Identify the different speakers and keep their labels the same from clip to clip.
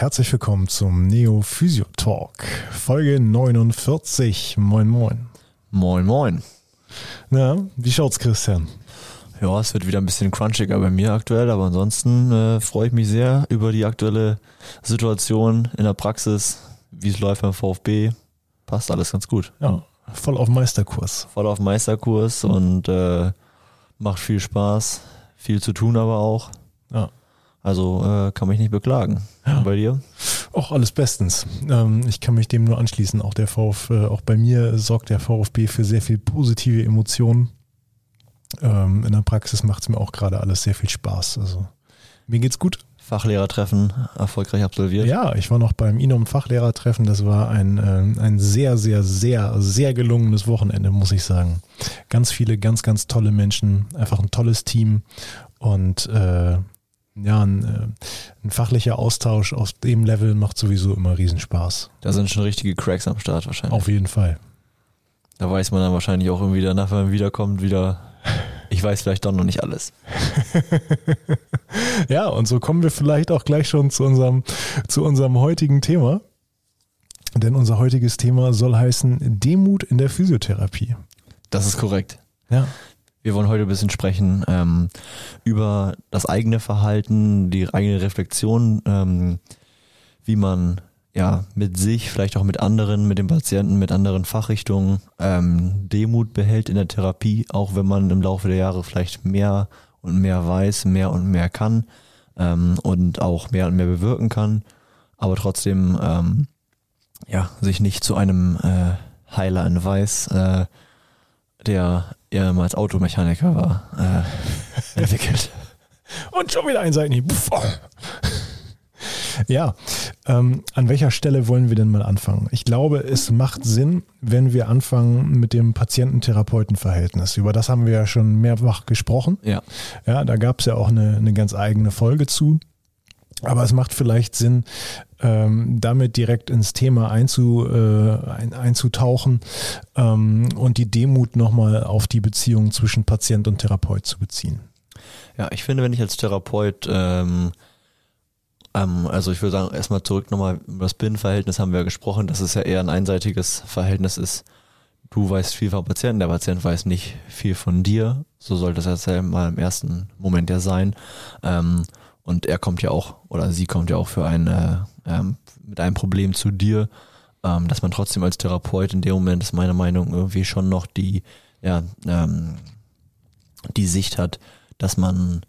Speaker 1: herzlich willkommen zum Neo Physio Talk, Folge 49. Moin, moin.
Speaker 2: Moin, moin.
Speaker 1: Na, wie schaut's, Christian?
Speaker 2: Ja, es wird wieder ein bisschen crunchiger bei mir aktuell, aber ansonsten äh, freue ich mich sehr über die aktuelle Situation in der Praxis, wie es läuft beim VfB. Passt alles ganz gut.
Speaker 1: Ja, voll auf Meisterkurs.
Speaker 2: Voll auf Meisterkurs und äh, macht viel Spaß, viel zu tun aber auch.
Speaker 1: Ja.
Speaker 2: Also äh, kann mich nicht beklagen.
Speaker 1: Ja.
Speaker 2: Und bei dir?
Speaker 1: Auch alles bestens. Ähm, ich kann mich dem nur anschließen. Auch der VfB, auch bei mir sorgt der VfB für sehr viel positive Emotionen. Ähm, in der Praxis macht es mir auch gerade alles sehr viel Spaß. Also mir geht's gut.
Speaker 2: Fachlehrertreffen erfolgreich absolviert.
Speaker 1: Ja, ich war noch beim Inom Fachlehrertreffen. Das war ein, äh, ein sehr, sehr, sehr, sehr gelungenes Wochenende, muss ich sagen. Ganz viele, ganz, ganz tolle Menschen, einfach ein tolles Team und äh, ja, ein, äh, ein fachlicher Austausch auf dem Level macht sowieso immer Riesenspaß.
Speaker 2: Da sind schon richtige Cracks am Start wahrscheinlich.
Speaker 1: Auf jeden Fall.
Speaker 2: Da weiß man dann wahrscheinlich auch irgendwie danach, wenn man wiederkommt, wieder, ich weiß vielleicht doch noch nicht alles.
Speaker 1: ja, und so kommen wir vielleicht auch gleich schon zu unserem, zu unserem heutigen Thema. Denn unser heutiges Thema soll heißen Demut in der Physiotherapie.
Speaker 2: Das ist korrekt.
Speaker 1: Ja.
Speaker 2: Wir wollen heute ein bisschen sprechen ähm, über das eigene Verhalten, die eigene Reflexion, ähm, wie man ja mit sich, vielleicht auch mit anderen, mit dem Patienten, mit anderen Fachrichtungen ähm, Demut behält in der Therapie, auch wenn man im Laufe der Jahre vielleicht mehr und mehr weiß, mehr und mehr kann ähm, und auch mehr und mehr bewirken kann, aber trotzdem ähm, ja sich nicht zu einem äh, Heiler in Weiß, äh, der ehemals Automechaniker war, äh, entwickelt.
Speaker 1: Und schon wieder ein Seitenhieb. Puff. Ja, ähm, an welcher Stelle wollen wir denn mal anfangen? Ich glaube, es macht Sinn, wenn wir anfangen mit dem Patienten-Therapeuten-Verhältnis. Über das haben wir ja schon mehrfach gesprochen.
Speaker 2: Ja.
Speaker 1: Ja, da gab es ja auch eine, eine ganz eigene Folge zu. Aber es macht vielleicht Sinn, ähm, damit direkt ins Thema einzu, äh, ein, einzutauchen ähm, und die Demut nochmal auf die Beziehung zwischen Patient und Therapeut zu beziehen.
Speaker 2: Ja, ich finde, wenn ich als Therapeut, ähm, ähm, also ich würde sagen, erstmal zurück nochmal über das Binnenverhältnis haben wir ja gesprochen, dass es ja eher ein einseitiges Verhältnis ist. Du weißt viel vom Patienten, der Patient weiß nicht viel von dir. So sollte es ja mal im ersten Moment ja sein. Ähm, und er kommt ja auch, oder sie kommt ja auch für ein, äh, ähm, mit einem Problem zu dir, ähm, dass man trotzdem als Therapeut in dem Moment, ist meine Meinung, irgendwie schon noch die, ja, ähm, die Sicht hat, dass man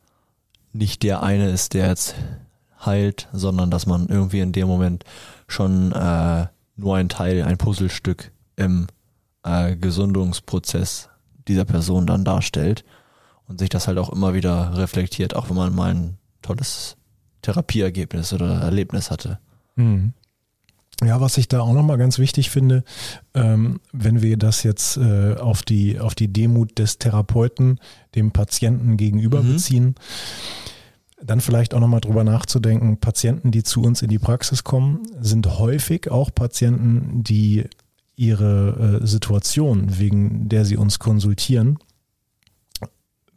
Speaker 2: nicht der eine ist, der jetzt heilt, sondern dass man irgendwie in dem Moment schon äh, nur ein Teil, ein Puzzlestück im äh, Gesundungsprozess dieser Person dann darstellt und sich das halt auch immer wieder reflektiert, auch wenn man mal ein tolles Therapieergebnis oder Erlebnis hatte.
Speaker 1: Mhm. Ja, was ich da auch nochmal ganz wichtig finde, ähm, wenn wir das jetzt äh, auf, die, auf die Demut des Therapeuten dem Patienten gegenüber
Speaker 2: Mhm.
Speaker 1: beziehen, dann vielleicht auch nochmal drüber nachzudenken, Patienten, die zu uns in die Praxis kommen, sind häufig auch Patienten, die ihre äh, Situation, wegen der sie uns konsultieren,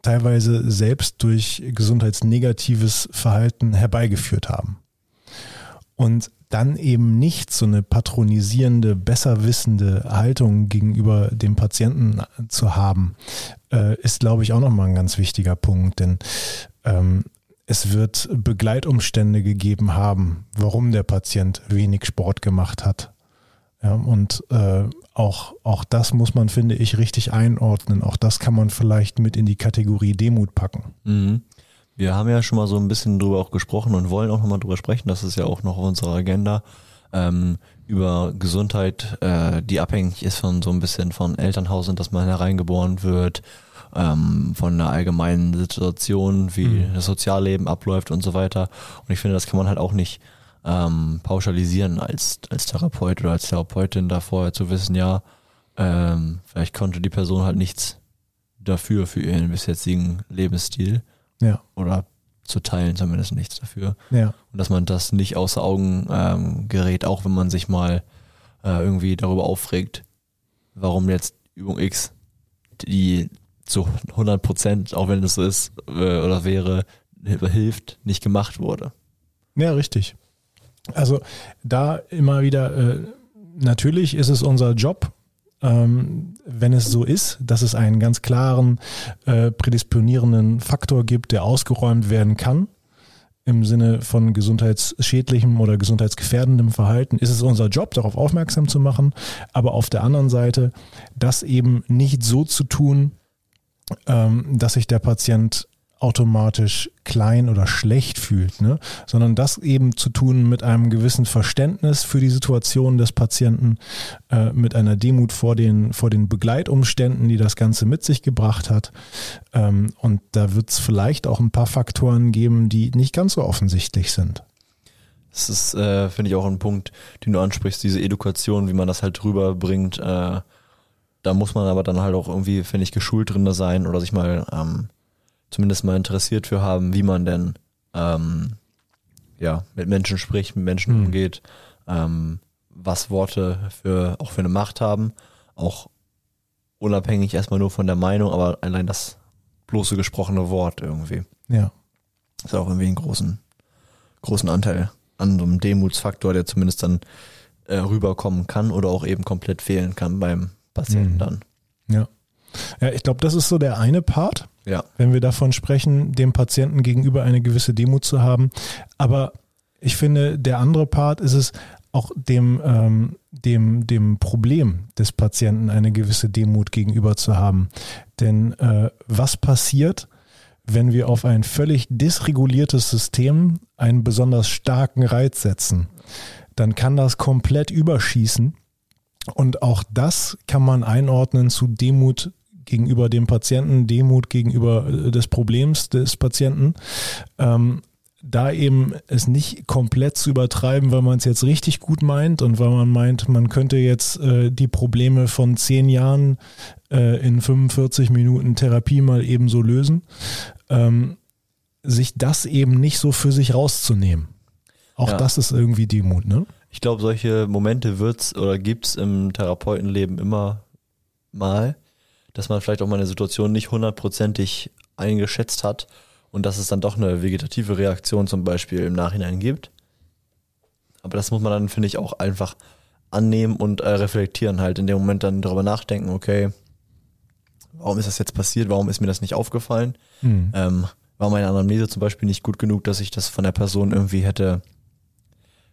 Speaker 1: teilweise selbst durch gesundheitsnegatives Verhalten herbeigeführt haben. Und dann eben nicht so eine patronisierende, besserwissende Haltung gegenüber dem Patienten zu haben, äh, ist, glaube ich, auch nochmal ein ganz wichtiger Punkt. Denn ähm, es wird Begleitumstände gegeben haben, warum der Patient wenig Sport gemacht hat. Ja, und äh, auch, auch das muss man, finde ich, richtig einordnen. Auch das kann man vielleicht mit in die Kategorie Demut packen.
Speaker 2: Mhm. Wir haben ja schon mal so ein bisschen drüber auch gesprochen und wollen auch nochmal drüber sprechen. Das ist ja auch noch auf unserer Agenda. Ähm, über Gesundheit, äh, die abhängig ist von so ein bisschen von Elternhaus und dass man hereingeboren wird, ähm, von einer allgemeinen Situation, wie
Speaker 1: Mhm.
Speaker 2: das Sozialleben abläuft und so weiter. Und ich finde, das kann man halt auch nicht ähm, pauschalisieren als, als Therapeut oder als Therapeutin da vorher zu wissen, ja, ähm, vielleicht konnte die Person halt nichts dafür, für ihren bis jetzigen Lebensstil
Speaker 1: Ja,
Speaker 2: oder zu teilen zumindest nichts dafür.
Speaker 1: ja,
Speaker 2: Und dass man das nicht außer Augen ähm, gerät, auch wenn man sich mal äh, irgendwie darüber aufregt, warum jetzt Übung X, die zu 100 Prozent, auch wenn es so ist äh, oder wäre, hilft, nicht gemacht wurde.
Speaker 1: ja, richtig. Also da immer wieder, äh, natürlich ist es unser Job, ähm, wenn es so ist, dass es einen ganz klaren äh, prädisponierenden Faktor gibt, der ausgeräumt werden kann, im Sinne von gesundheitsschädlichem oder gesundheitsgefährdendem Verhalten, ist es unser Job, darauf aufmerksam zu machen. Aber auf der anderen Seite, das eben nicht so zu tun, ähm, dass sich der Patient automatisch klein oder schlecht fühlt, ne? sondern das eben zu tun mit einem gewissen Verständnis für die Situation des Patienten, äh, mit einer Demut vor den, vor den Begleitumständen, die das Ganze mit sich gebracht hat. Ähm, und da wird es vielleicht auch ein paar Faktoren geben, die nicht ganz so offensichtlich sind.
Speaker 2: Das ist, äh, finde ich, auch ein Punkt, den du ansprichst, diese Education, wie man das halt rüberbringt. Äh, da muss man aber dann halt auch irgendwie, finde ich, geschult drin sein oder sich mal ähm, zumindest mal interessiert für haben, wie man denn ähm, ja mit Menschen spricht, mit Menschen mhm. umgeht, ähm, was Worte für auch für eine Macht haben, auch unabhängig erstmal nur von der Meinung, aber allein das bloße gesprochene Wort irgendwie.
Speaker 1: Ja.
Speaker 2: Ist auch irgendwie einen großen, großen Anteil an so einem Demutsfaktor, der zumindest dann äh, rüberkommen kann oder auch eben komplett fehlen kann beim Patienten mhm. dann.
Speaker 1: Ja. Ja, ich glaube, das ist so der eine Part.
Speaker 2: Ja.
Speaker 1: Wenn wir davon sprechen, dem Patienten gegenüber eine gewisse Demut zu haben. Aber ich finde, der andere Part ist es, auch dem, ähm, dem, dem Problem des Patienten eine gewisse Demut gegenüber zu haben. Denn äh, was passiert, wenn wir auf ein völlig dysreguliertes System einen besonders starken Reiz setzen? Dann kann das komplett überschießen. Und auch das kann man einordnen zu Demut gegenüber dem Patienten, Demut gegenüber äh, des Problems des Patienten. Ähm, da eben es nicht komplett zu übertreiben, weil man es jetzt richtig gut meint und weil man meint, man könnte jetzt äh, die Probleme von zehn Jahren äh, in 45 Minuten Therapie mal ebenso lösen, ähm, sich das eben nicht so für sich rauszunehmen. Auch ja. das ist irgendwie Demut, ne?
Speaker 2: Ich glaube, solche Momente wird's oder gibt's im Therapeutenleben immer mal dass man vielleicht auch mal eine Situation nicht hundertprozentig eingeschätzt hat und dass es dann doch eine vegetative Reaktion zum Beispiel im Nachhinein gibt. Aber das muss man dann, finde ich, auch einfach annehmen und äh, reflektieren, halt in dem Moment dann darüber nachdenken, okay, warum ist das jetzt passiert, warum ist mir das nicht aufgefallen? Mhm. Ähm, war meine Anamnese zum Beispiel nicht gut genug, dass ich das von der Person irgendwie hätte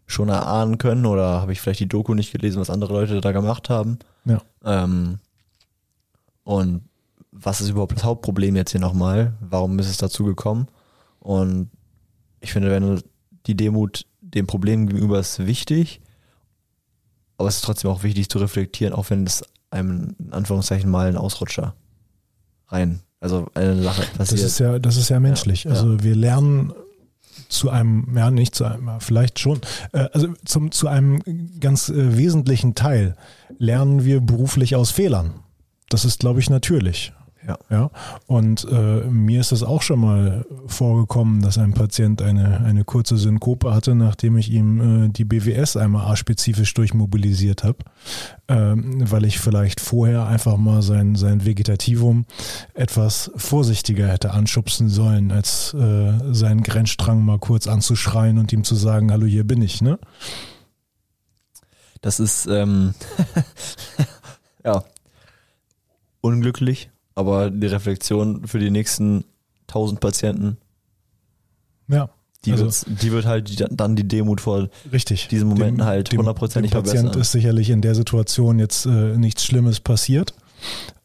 Speaker 2: schon erahnen können oder habe ich vielleicht die Doku nicht gelesen, was andere Leute da gemacht haben?
Speaker 1: Ja.
Speaker 2: Ähm, und was ist überhaupt das Hauptproblem jetzt hier nochmal? Warum ist es dazu gekommen? Und ich finde, wenn die Demut dem Problem gegenüber ist wichtig, aber es ist trotzdem auch wichtig zu reflektieren, auch wenn es einem in Anführungszeichen mal ein Ausrutscher rein, also eine Sache
Speaker 1: passiert. Das ist ja, das ist ja menschlich. Ja, also ja. wir lernen zu einem, ja nicht zu einem, vielleicht schon, äh, also zum, zu einem ganz äh, wesentlichen Teil lernen wir beruflich aus Fehlern. Das ist, glaube ich, natürlich.
Speaker 2: Ja.
Speaker 1: ja? Und äh, mir ist es auch schon mal vorgekommen, dass ein Patient eine, eine kurze Synkope hatte, nachdem ich ihm äh, die BWS einmal A-spezifisch durchmobilisiert habe, ähm, weil ich vielleicht vorher einfach mal sein, sein Vegetativum etwas vorsichtiger hätte anschubsen sollen, als äh, seinen Grenzstrang mal kurz anzuschreien und ihm zu sagen, hallo, hier bin ich, ne?
Speaker 2: Das ist, ähm, ja, unglücklich, aber die Reflexion für die nächsten 1000 Patienten,
Speaker 1: ja,
Speaker 2: die, also, die wird halt die, dann die Demut vor
Speaker 1: richtig,
Speaker 2: diesen Momenten dem, halt hundertprozentig
Speaker 1: verbessern. Dem Patient ist sicherlich in der Situation jetzt äh, nichts Schlimmes passiert.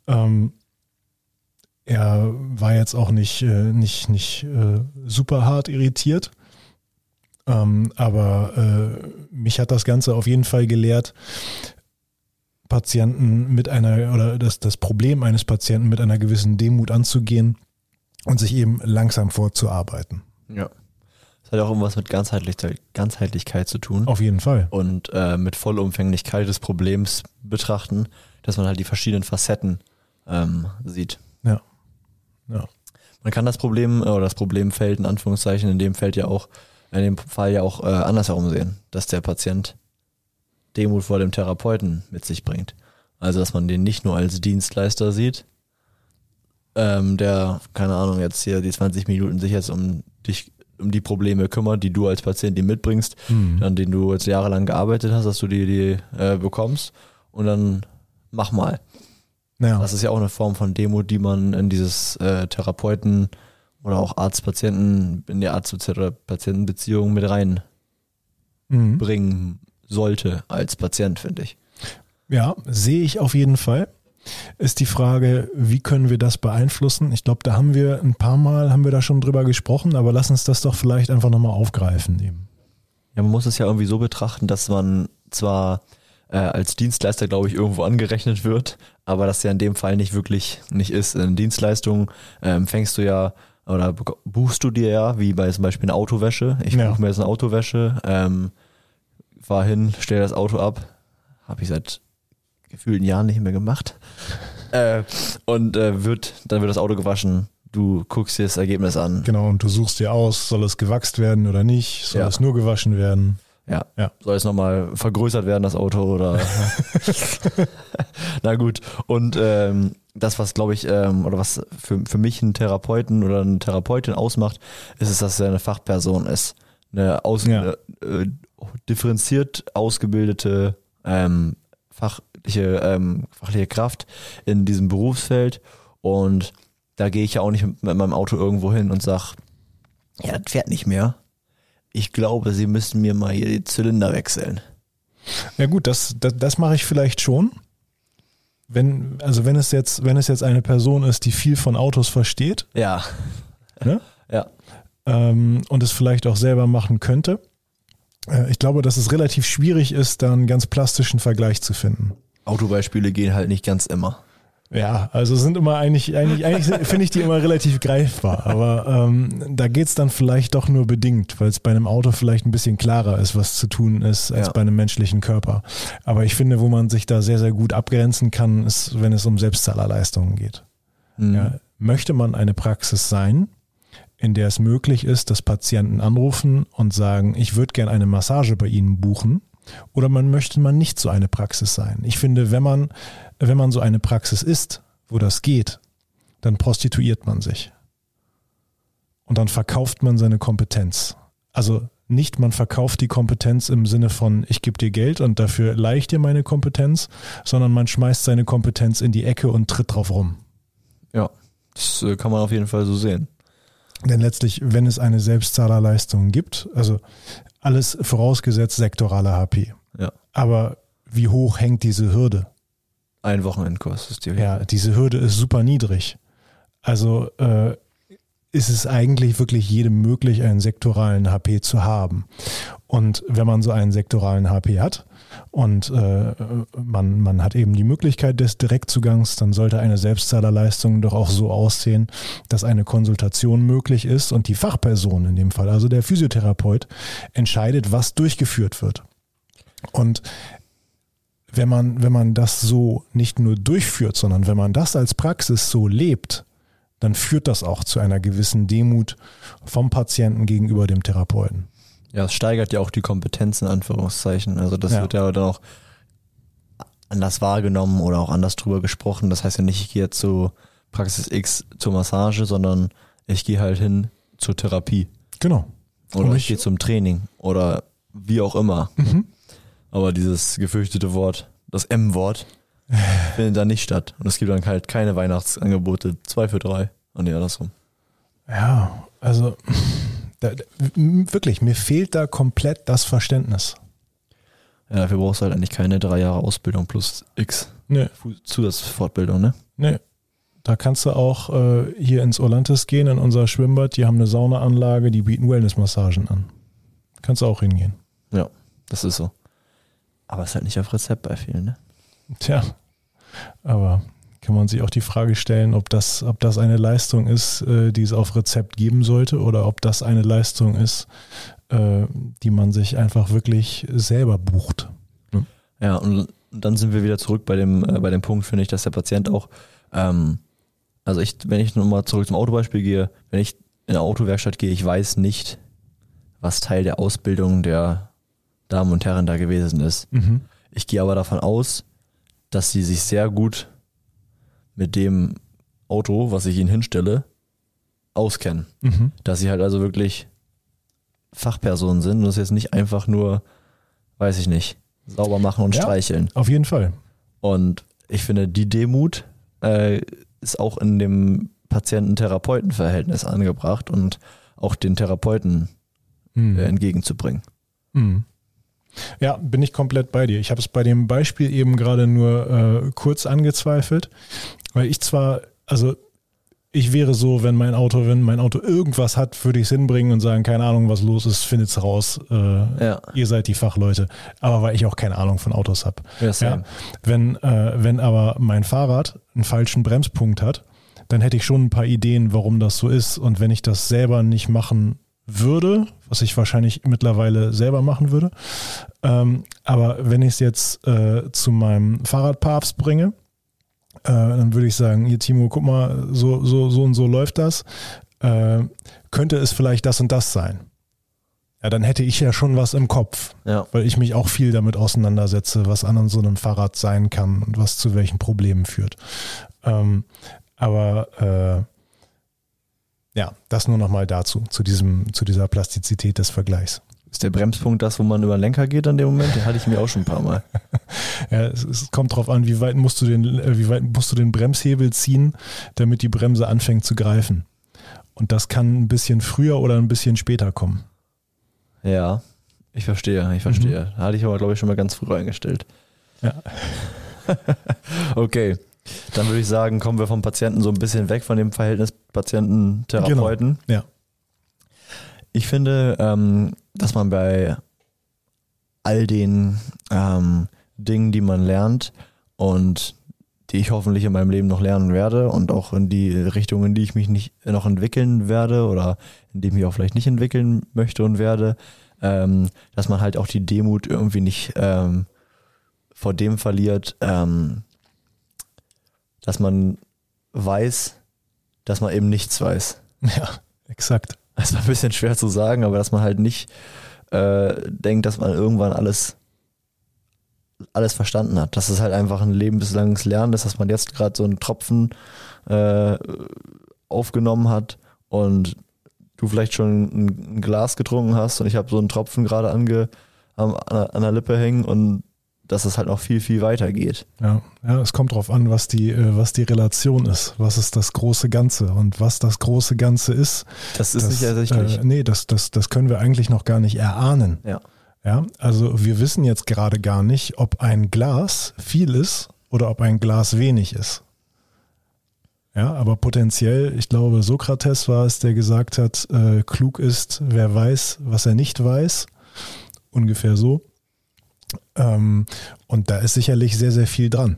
Speaker 1: Ähm, er war jetzt auch nicht, äh, nicht, nicht äh, super hart irritiert. Ähm, aber äh, mich hat das Ganze auf jeden Fall gelehrt, Patienten mit einer oder das, das Problem eines Patienten mit einer gewissen Demut anzugehen und sich eben langsam vorzuarbeiten.
Speaker 2: Ja. Das hat auch irgendwas mit Ganzheitlichkeit, Ganzheitlichkeit zu tun.
Speaker 1: Auf jeden Fall.
Speaker 2: Und äh, mit Vollumfänglichkeit des Problems betrachten, dass man halt die verschiedenen Facetten ähm, sieht.
Speaker 1: Ja. ja.
Speaker 2: Man kann das Problem äh, oder das Problemfeld in Anführungszeichen in dem Feld ja auch, in dem Fall ja auch äh, andersherum sehen, dass der Patient Demut vor dem Therapeuten mit sich bringt. Also, dass man den nicht nur als Dienstleister sieht, ähm, der, keine Ahnung, jetzt hier die 20 Minuten sich jetzt um dich um die Probleme kümmert, die du als Patient dir mitbringst,
Speaker 1: Mhm.
Speaker 2: an denen du jetzt jahrelang gearbeitet hast, dass du die, die äh, bekommst und dann mach mal.
Speaker 1: Ja.
Speaker 2: Das ist ja auch eine Form von Demut, die man in dieses äh, Therapeuten oder auch Arzt-Patienten, in die Arzt-Patienten-Beziehung mit reinbringen
Speaker 1: Mhm.
Speaker 2: Sollte als Patient, finde ich.
Speaker 1: Ja, sehe ich auf jeden Fall. Ist die Frage, wie können wir das beeinflussen? Ich glaube, da haben wir ein paar Mal, haben wir da schon drüber gesprochen, aber lass uns das doch vielleicht einfach nochmal aufgreifen eben.
Speaker 2: Ja, man muss es ja irgendwie so betrachten, dass man zwar äh, als Dienstleister, glaube ich, irgendwo angerechnet wird, aber das ja in dem Fall nicht wirklich nicht ist. In Dienstleistungen äh, empfängst du ja oder buchst du dir ja, wie bei zum Beispiel eine Autowäsche. Ich
Speaker 1: Ja.
Speaker 2: buche mir jetzt eine Autowäsche, ähm, fahr hin, stell das Auto ab, habe ich seit gefühlten Jahren nicht mehr gemacht. äh, und äh, wird, dann wird das Auto gewaschen. Du guckst dir das Ergebnis an.
Speaker 1: Genau, und du suchst dir aus, soll es gewachst werden oder nicht, soll
Speaker 2: Ja.
Speaker 1: es nur gewaschen werden.
Speaker 2: Ja.
Speaker 1: Ja.
Speaker 2: Soll es nochmal vergrößert werden, das Auto oder? Na gut. Und ähm, das, was glaube ich, ähm, oder was für, für mich einen Therapeuten oder eine Therapeutin ausmacht, ist es, dass er eine Fachperson ist. Eine aus,
Speaker 1: Ja.
Speaker 2: äh, differenziert ausgebildete ähm, fachliche, ähm, fachliche Kraft in diesem Berufsfeld. Und da gehe ich ja auch nicht mit, meinem Auto irgendwo hin und sag, ja, das fährt nicht mehr. Ich glaube, Sie müssen mir mal hier die Zylinder wechseln.
Speaker 1: Ja gut, das, das, das mache ich vielleicht schon. Wenn, also wenn es jetzt, wenn es jetzt eine Person ist, die viel von Autos versteht
Speaker 2: Ja.
Speaker 1: Ne?
Speaker 2: Ja.
Speaker 1: ähm, und es vielleicht auch selber machen könnte, ich glaube, dass es relativ schwierig ist, da einen ganz plastischen Vergleich zu finden.
Speaker 2: Autobeispiele gehen halt nicht ganz immer.
Speaker 1: Ja, also sind immer eigentlich, eigentlich, eigentlich finde ich die immer relativ greifbar, aber ähm, da geht's dann vielleicht doch nur bedingt, weil es bei einem Auto vielleicht ein bisschen klarer ist, was zu tun ist, als
Speaker 2: Ja.
Speaker 1: bei einem menschlichen Körper. Aber ich finde, wo man sich da sehr, sehr gut abgrenzen kann, ist, wenn es um Selbstzahlerleistungen geht.
Speaker 2: Mhm.
Speaker 1: Ja, möchte man eine Praxis sein, in der es möglich ist, dass Patienten anrufen und sagen, ich würde gern eine Massage bei Ihnen buchen, oder man möchte man nicht so eine Praxis sein. Ich finde, wenn man, wenn man so eine Praxis ist, wo das geht, dann prostituiert man sich. Und dann verkauft man seine Kompetenz. Also nicht, man verkauft die Kompetenz im Sinne von, ich gebe dir Geld und dafür leihe ich dir meine Kompetenz, sondern man schmeißt seine Kompetenz in die Ecke und tritt drauf rum.
Speaker 2: Ja. Das äh, kann man auf jeden Fall so sehen.
Speaker 1: Denn letztlich, wenn es eine Selbstzahlerleistung gibt, also alles vorausgesetzt sektorale HP.
Speaker 2: Ja.
Speaker 1: Aber wie hoch hängt diese Hürde?
Speaker 2: Ein Wochenendkurs ist die.
Speaker 1: Ja, diese Hürde ist super niedrig. Also äh, ist es eigentlich wirklich jedem möglich, einen sektoralen HP zu haben. Und wenn man so einen sektoralen HP hat und äh, man, man hat eben die Möglichkeit des Direktzugangs, dann sollte eine Selbstzahlerleistung doch auch so aussehen, dass eine Konsultation möglich ist und die Fachperson in dem Fall, also der Physiotherapeut, entscheidet, was durchgeführt wird. Und wenn man, wenn man das so nicht nur durchführt, sondern wenn man das als Praxis so lebt, dann führt das auch zu einer gewissen Demut vom Patienten gegenüber dem Therapeuten.
Speaker 2: Ja, es steigert ja auch die Kompetenz in Anführungszeichen. Also das
Speaker 1: Ja.
Speaker 2: wird ja dann auch anders wahrgenommen oder auch anders drüber gesprochen. Das heißt ja nicht, ich gehe jetzt zu Praxis X zur Massage, sondern ich gehe halt hin zur Therapie.
Speaker 1: Genau.
Speaker 2: Oder ich
Speaker 1: ich-
Speaker 2: gehe zum Training oder wie auch immer.
Speaker 1: Mhm.
Speaker 2: Aber dieses gefürchtete Wort, das M-Wort, findet da nicht statt. Und es gibt dann halt keine Weihnachtsangebote. Zwei für drei. Und nee, andersrum.
Speaker 1: Ja, also da, wirklich, mir fehlt da komplett das Verständnis.
Speaker 2: Ja, dafür brauchst du halt eigentlich keine drei Jahre Ausbildung plus X
Speaker 1: Nee,
Speaker 2: Zusatzfortbildung, ne?
Speaker 1: nee. Da kannst du auch äh, hier ins Olantes gehen, in unser Schwimmbad. Die haben eine Saunaanlage, die bieten Wellnessmassagen an. Kannst du auch hingehen.
Speaker 2: Ja, das ist so. Aber es ist halt nicht auf Rezept bei vielen, ne?
Speaker 1: Tja, aber kann man sich auch die Frage stellen, ob das, ob das eine Leistung ist, äh, die es auf Rezept geben sollte oder ob das eine Leistung ist, äh, die man sich einfach wirklich selber bucht.
Speaker 2: Ja, und dann sind wir wieder zurück bei dem, äh, bei dem Punkt, finde ich, dass der Patient auch, ähm, also ich, wenn ich nochmal zurück zum Autobeispiel gehe, wenn ich in eine Autowerkstatt gehe, ich weiß nicht, was Teil der Ausbildung der Damen und Herren da gewesen ist.
Speaker 1: Mhm.
Speaker 2: Ich gehe aber davon aus, dass sie sich sehr gut mit dem Auto, was ich ihnen hinstelle, auskennen.
Speaker 1: Mhm.
Speaker 2: Dass sie halt also wirklich Fachpersonen sind und es jetzt nicht einfach nur, weiß ich nicht, sauber machen und
Speaker 1: Ja.
Speaker 2: streicheln.
Speaker 1: Auf jeden Fall.
Speaker 2: Und ich finde, die Demut äh, ist auch in dem Patienten-Therapeuten-Verhältnis angebracht und auch den Therapeuten
Speaker 1: Mhm.
Speaker 2: äh, entgegenzubringen.
Speaker 1: Mhm. Ja, bin ich komplett bei dir. Ich habe es bei dem Beispiel eben gerade nur äh, kurz angezweifelt, weil ich zwar, also ich wäre so, wenn mein Auto, wenn mein Auto irgendwas hat, würde ich es hinbringen und sagen, keine Ahnung, was los ist, findet's raus. Äh,
Speaker 2: Ja,
Speaker 1: Ihr seid die Fachleute. Aber weil ich auch keine Ahnung von Autos habe.
Speaker 2: ja,
Speaker 1: Ja, wenn, äh, wenn aber mein Fahrrad einen falschen Bremspunkt hat, dann hätte ich schon ein paar Ideen, warum das so ist. Und wenn ich das selber nicht machen würde, was ich wahrscheinlich mittlerweile selber machen würde, ähm, aber wenn ich es jetzt äh, zu meinem Fahrradpapst bringe, äh, dann würde ich sagen, hier Timo, guck mal, so, so, so und so läuft das. Äh, könnte es vielleicht das und das sein? Ja, dann hätte ich ja schon was im Kopf
Speaker 2: ja.
Speaker 1: weil ich mich auch viel damit auseinandersetze, was an so einem Fahrrad sein kann und was zu welchen Problemen führt. Ähm, aber äh, ja, das nur nochmal dazu, zu diesem, zu dieser Plastizität des Vergleichs.
Speaker 2: Ist der Bremspunkt das, wo man über den Lenker geht an dem Moment? Den hatte ich mir auch schon ein paar Mal.
Speaker 1: Ja, es, es kommt drauf an, wie weit musst du den, äh, wie weit musst du den Bremshebel ziehen, damit die Bremse anfängt zu greifen. Und das kann ein bisschen früher oder ein bisschen später kommen.
Speaker 2: Ja, ich verstehe, ich verstehe. Hatte ich aber, glaube ich, schon mal ganz früh eingestellt.
Speaker 1: Ja.
Speaker 2: okay, dann würde ich sagen, kommen wir vom Patienten so ein bisschen weg von dem Verhältnis Patienten-Therapeuten.
Speaker 1: Ja.
Speaker 2: Ich finde, ähm, dass man bei all den ähm, Dingen, die man lernt und die ich hoffentlich in meinem Leben noch lernen werde und auch in die Richtung, in die ich mich nicht noch entwickeln werde oder in die ich mich auch vielleicht nicht entwickeln möchte und werde, ähm, dass man halt auch die Demut irgendwie nicht ähm, vor dem verliert, ähm, dass man weiß, dass man eben nichts weiß.
Speaker 1: Ja, exakt.
Speaker 2: Das war ein bisschen schwer zu sagen, aber dass man halt nicht äh, denkt, dass man irgendwann alles alles verstanden hat. Dass es halt einfach ein lebenslanges Lernen ist, dass man jetzt gerade so einen Tropfen äh, aufgenommen hat und du vielleicht schon ein, Glas getrunken hast und ich habe so einen Tropfen gerade ange, an, an der Lippe hängen und dass es halt noch viel, viel weiter geht.
Speaker 1: Ja, ja, es kommt drauf an, was die, äh, was die Relation ist. Was ist das große Ganze? Und was das große Ganze ist,
Speaker 2: Das ist
Speaker 1: das,
Speaker 2: nicht ersichtlich.
Speaker 1: Äh, nee, das, das, das können wir eigentlich noch gar nicht erahnen.
Speaker 2: ja.
Speaker 1: Ja, also wir wissen jetzt gerade gar nicht, ob ein Glas viel ist oder ob ein Glas wenig ist. Ja, aber potenziell, ich glaube, Sokrates war es, der gesagt hat, äh, klug ist, wer weiß, was er nicht weiß. Ungefähr so. Ähm, und da ist sicherlich sehr, sehr viel dran.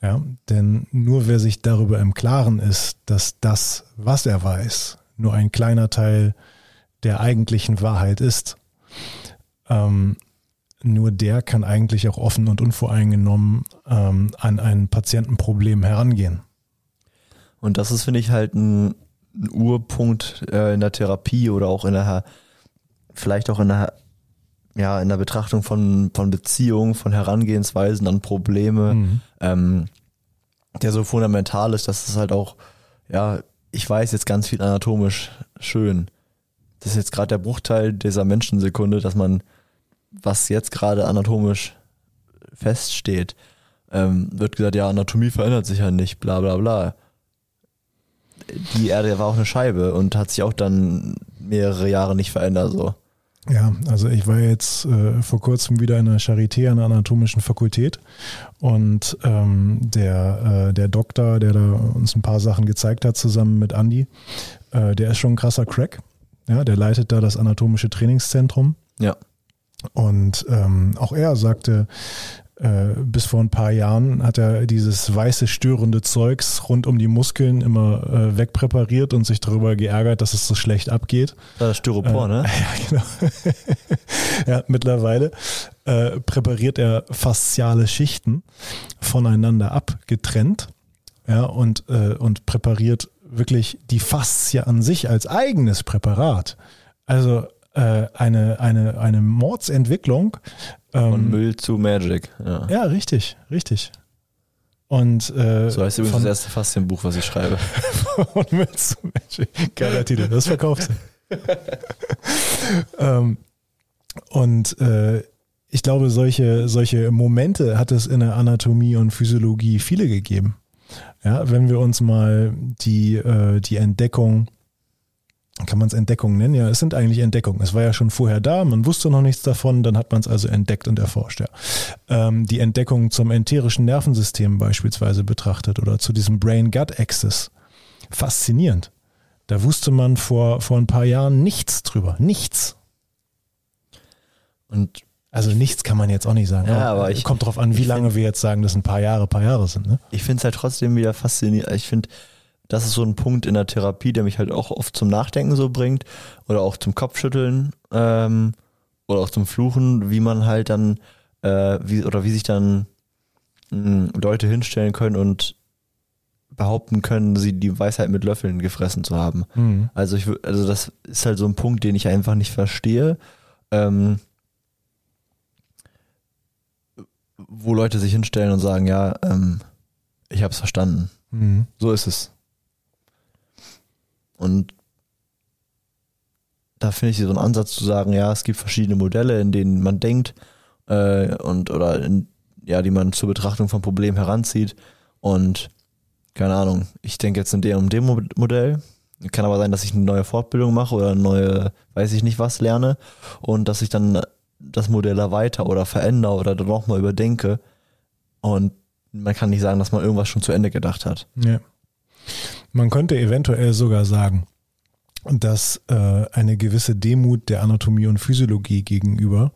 Speaker 1: Ja, denn nur wer sich darüber im Klaren ist, dass das, was er weiß, nur ein kleiner Teil der eigentlichen Wahrheit ist, ähm, nur der kann eigentlich auch offen und unvoreingenommen ähm, an ein Patientenproblem herangehen.
Speaker 2: Und das ist, finde ich, halt ein, ein Urpunkt äh, in der Therapie oder auch in der, vielleicht auch in der, ja, in der Betrachtung von, von Beziehungen, von Herangehensweisen an Probleme,
Speaker 1: Mhm.
Speaker 2: ähm, der so fundamental ist, dass es halt auch, ja, ich weiß jetzt ganz viel anatomisch schön. Das ist jetzt gerade der Bruchteil dieser Menschensekunde, dass man, was jetzt gerade anatomisch feststeht, ähm, wird gesagt, ja, Anatomie verändert sich ja nicht, bla bla bla die Erde war auch eine Scheibe und hat sich auch dann mehrere Jahre nicht verändert. So.
Speaker 1: Ja, also ich war jetzt äh, vor kurzem wieder in der Charité an der anatomischen Fakultät und ähm, der, äh, der Doktor, der da uns ein paar Sachen gezeigt hat, zusammen mit Andy, äh, der ist schon ein krasser Crack. Ja, der leitet da das anatomische Trainingszentrum.
Speaker 2: Ja.
Speaker 1: Und ähm, auch er sagte, bis vor ein paar Jahren hat er dieses weiße störende Zeugs rund um die Muskeln immer äh, wegpräpariert und sich darüber geärgert, dass es so schlecht abgeht.
Speaker 2: Das Styropor,
Speaker 1: Äh,
Speaker 2: ne?
Speaker 1: Ja, genau. ja, mittlerweile äh, präpariert er fasziale Schichten voneinander abgetrennt ja, und, äh, und präpariert wirklich die Faszie an sich als eigenes Präparat. Also äh, eine, eine, eine Mordsentwicklung.
Speaker 2: Von
Speaker 1: Ähm,
Speaker 2: Müll zu Magic. Ja.
Speaker 1: ja, richtig, richtig. Und äh,
Speaker 2: So heißt übrigens
Speaker 1: von,
Speaker 2: das erste Faszienbuch, was ich schreibe.
Speaker 1: von Müll zu Magic. Geiler Titel, das verkauft ähm, und äh, ich glaube, solche, solche Momente hat es in der Anatomie und Physiologie viele gegeben. Ja, wenn wir uns mal die, äh, die Entdeckung, kann man es Entdeckung nennen? Ja, es sind eigentlich Entdeckungen. Es war ja schon vorher da, man wusste noch nichts davon, dann hat man es also entdeckt und erforscht. Ja. Ähm, die Entdeckung zum enterischen Nervensystem beispielsweise betrachtet oder zu diesem Brain-Gut-Axis. Faszinierend. Da wusste man vor, vor ein paar Jahren nichts drüber. Nichts.
Speaker 2: Und
Speaker 1: also nichts kann man jetzt auch nicht sagen.
Speaker 2: Ja, aber ich,
Speaker 1: kommt drauf an, wie lange wir jetzt sagen, dass ein paar Jahre, paar Jahre sind. Ne?
Speaker 2: Ich finde es halt trotzdem wieder faszinierend. Ich finde, das ist so ein Punkt in der Therapie, der mich halt auch oft zum Nachdenken so bringt oder auch zum Kopfschütteln ähm, oder auch zum Fluchen, wie man halt dann äh, wie oder wie sich dann mh, Leute hinstellen können und behaupten können, sie die Weisheit mit Löffeln gefressen zu haben.
Speaker 1: Mhm.
Speaker 2: Also ich also das ist halt so ein Punkt, den ich einfach nicht verstehe. Ähm, wo Leute sich hinstellen und sagen, ja, ähm, ich habe es verstanden.
Speaker 1: Mhm.
Speaker 2: So ist es. Und da finde ich so einen Ansatz zu sagen, ja, es gibt verschiedene Modelle, in denen man denkt äh, und oder in, ja, die man zur Betrachtung von Problemen heranzieht. Und keine Ahnung, ich denke jetzt in dem und dem Mo- Modell. Kann aber sein, dass ich eine neue Fortbildung mache oder eine neue, weiß ich nicht was lerne und dass ich dann das Modell erweiter oder verändere oder dann nochmal überdenke. Und man kann nicht sagen, dass man irgendwas schon zu Ende gedacht hat.
Speaker 1: Ja. Man könnte eventuell sogar sagen, dass äh, eine gewisse Demut der Anatomie und Physiologie gegenüber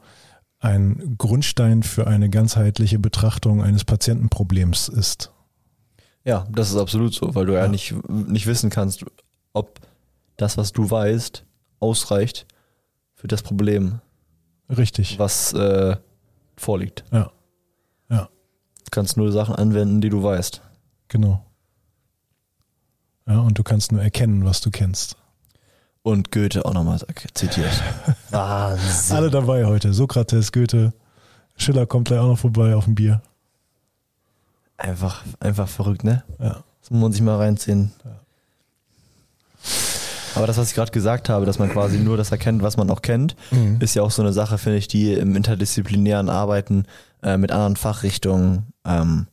Speaker 1: ein Grundstein für eine ganzheitliche Betrachtung eines Patientenproblems ist.
Speaker 2: Ja, das ist absolut so, weil du ja,
Speaker 1: Ja.
Speaker 2: nicht, nicht wissen kannst, ob das, was du weißt, ausreicht für das Problem,
Speaker 1: Richtig.
Speaker 2: was äh, vorliegt.
Speaker 1: Ja. Ja.
Speaker 2: Du kannst nur Sachen anwenden, die du weißt.
Speaker 1: Genau. Ja, und du kannst nur erkennen, was du kennst.
Speaker 2: Und Goethe auch nochmal zitiert. Wahnsinn.
Speaker 1: Alle dabei heute. Sokrates, Goethe, Schiller kommt gleich auch noch vorbei auf dem Bier.
Speaker 2: Einfach, einfach verrückt, ne?
Speaker 1: Ja.
Speaker 2: Das muss man sich mal reinziehen.
Speaker 1: Ja.
Speaker 2: Aber das, was ich gerade gesagt habe, dass man quasi nur das erkennt, was man auch kennt, ist ja auch so eine Sache, finde ich, die im interdisziplinären Arbeiten äh, mit anderen Fachrichtungen, ähm,